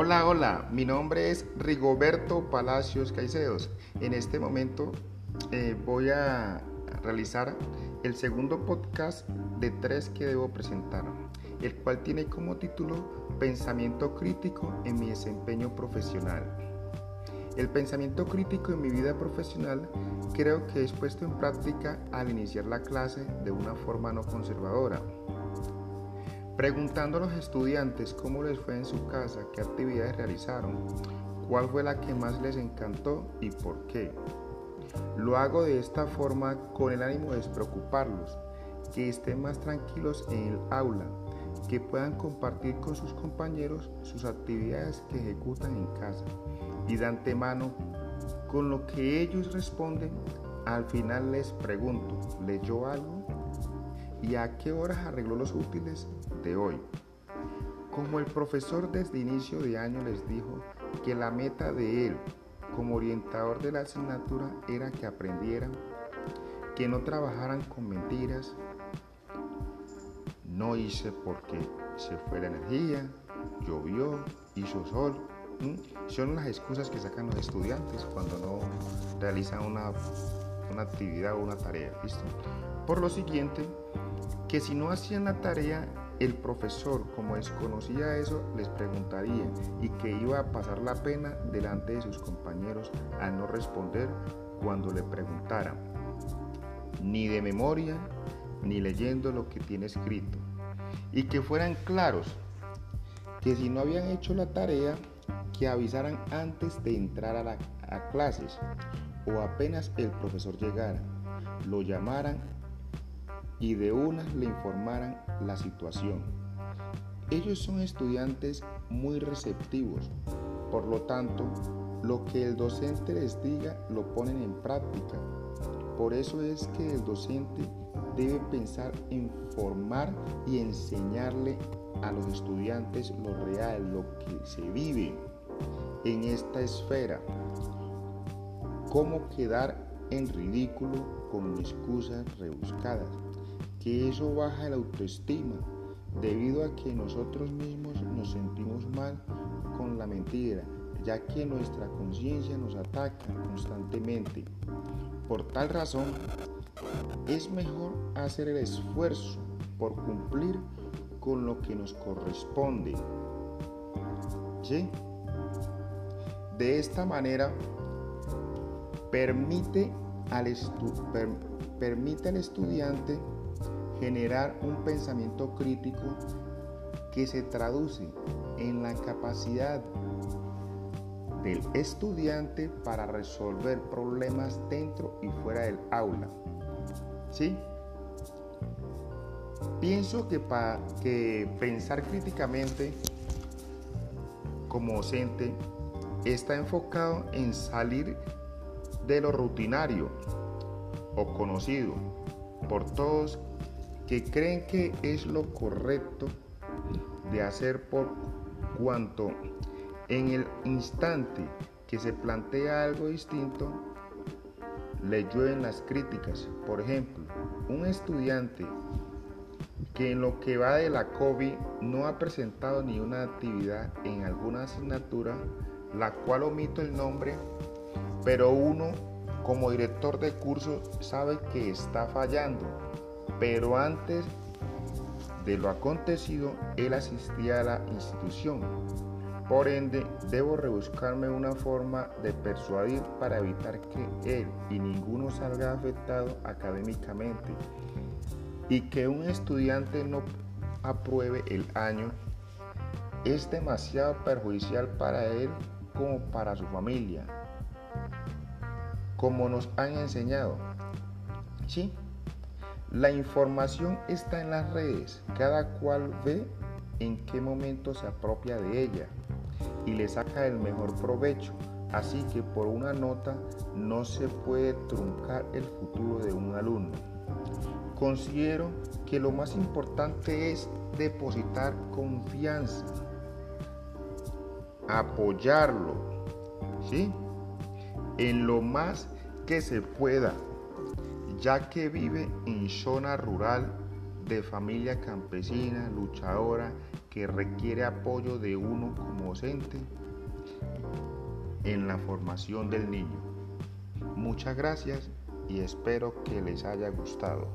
Hola, hola, mi nombre es Rigoberto Palacios Caicedos. En este momento eh, voy a realizar el segundo podcast de tres que debo presentar, el cual tiene como título Pensamiento crítico en mi desempeño profesional. El pensamiento crítico en mi vida profesional creo que es puesto en práctica al iniciar la clase de una forma no conservadora preguntando a los estudiantes cómo les fue en su casa, qué actividades realizaron, cuál fue la que más les encantó y por qué. Lo hago de esta forma con el ánimo de despreocuparlos, que estén más tranquilos en el aula, que puedan compartir con sus compañeros sus actividades que ejecutan en casa y de antemano, con lo que ellos responden, al final les pregunto, ¿leyó algo? ¿Y a qué horas arregló los útiles de hoy? Como el profesor desde inicio de año les dijo que la meta de él como orientador de la asignatura era que aprendieran, que no trabajaran con mentiras, no hice porque se fue la energía, llovió, hizo sol. Son las excusas que sacan los estudiantes cuando no realizan una, una actividad o una tarea. ¿listo? Por lo siguiente, que si no hacían la tarea, el profesor, como desconocía eso, les preguntaría y que iba a pasar la pena delante de sus compañeros al no responder cuando le preguntaran, ni de memoria, ni leyendo lo que tiene escrito, y que fueran claros, que si no habían hecho la tarea, que avisaran antes de entrar a, a clases o apenas el profesor llegara, lo llamaran y de una le informaran la situación. Ellos son estudiantes muy receptivos, por lo tanto, lo que el docente les diga lo ponen en práctica. Por eso es que el docente debe pensar en formar y enseñarle a los estudiantes lo real, lo que se vive en esta esfera. Cómo quedar en ridículo con excusas rebuscadas que eso baja la autoestima debido a que nosotros mismos nos sentimos mal con la mentira, ya que nuestra conciencia nos ataca constantemente. Por tal razón, es mejor hacer el esfuerzo por cumplir con lo que nos corresponde. ¿Sí? De esta manera, permite al, permite al estudiante generar un pensamiento crítico que se traduce en la capacidad del estudiante para resolver problemas dentro y fuera del aula. ¿Sí? Pienso que, que pensar críticamente como docente está enfocado en salir de lo rutinario o conocido por todos que creen que es lo correcto de hacer por cuanto en el instante que se plantea algo distinto, le llueven las críticas. Por ejemplo, un estudiante que en lo que va de la COVID no ha presentado ni una actividad en alguna asignatura, la cual omito el nombre, pero uno como director de curso sabe que está fallando pero antes de lo acontecido, él asistía a la institución. Por ende, debo rebuscarme una forma de persuadir para evitar que él y ninguno salga afectado académicamente y que un estudiante no apruebe el año es demasiado perjudicial para él como para su familia, como nos han enseñado. ¿Sí? La información está en las redes, cada cual ve en qué momento se apropia de ella y le saca el mejor provecho. Así que por una nota no se puede truncar el futuro de un alumno. Considero que lo más importante es depositar confianza, apoyarlo, ¿sí? En lo más que se pueda ya que vive en zona rural de familia campesina, luchadora, que requiere apoyo de uno como docente en la formación del niño. Muchas gracias y espero que les haya gustado.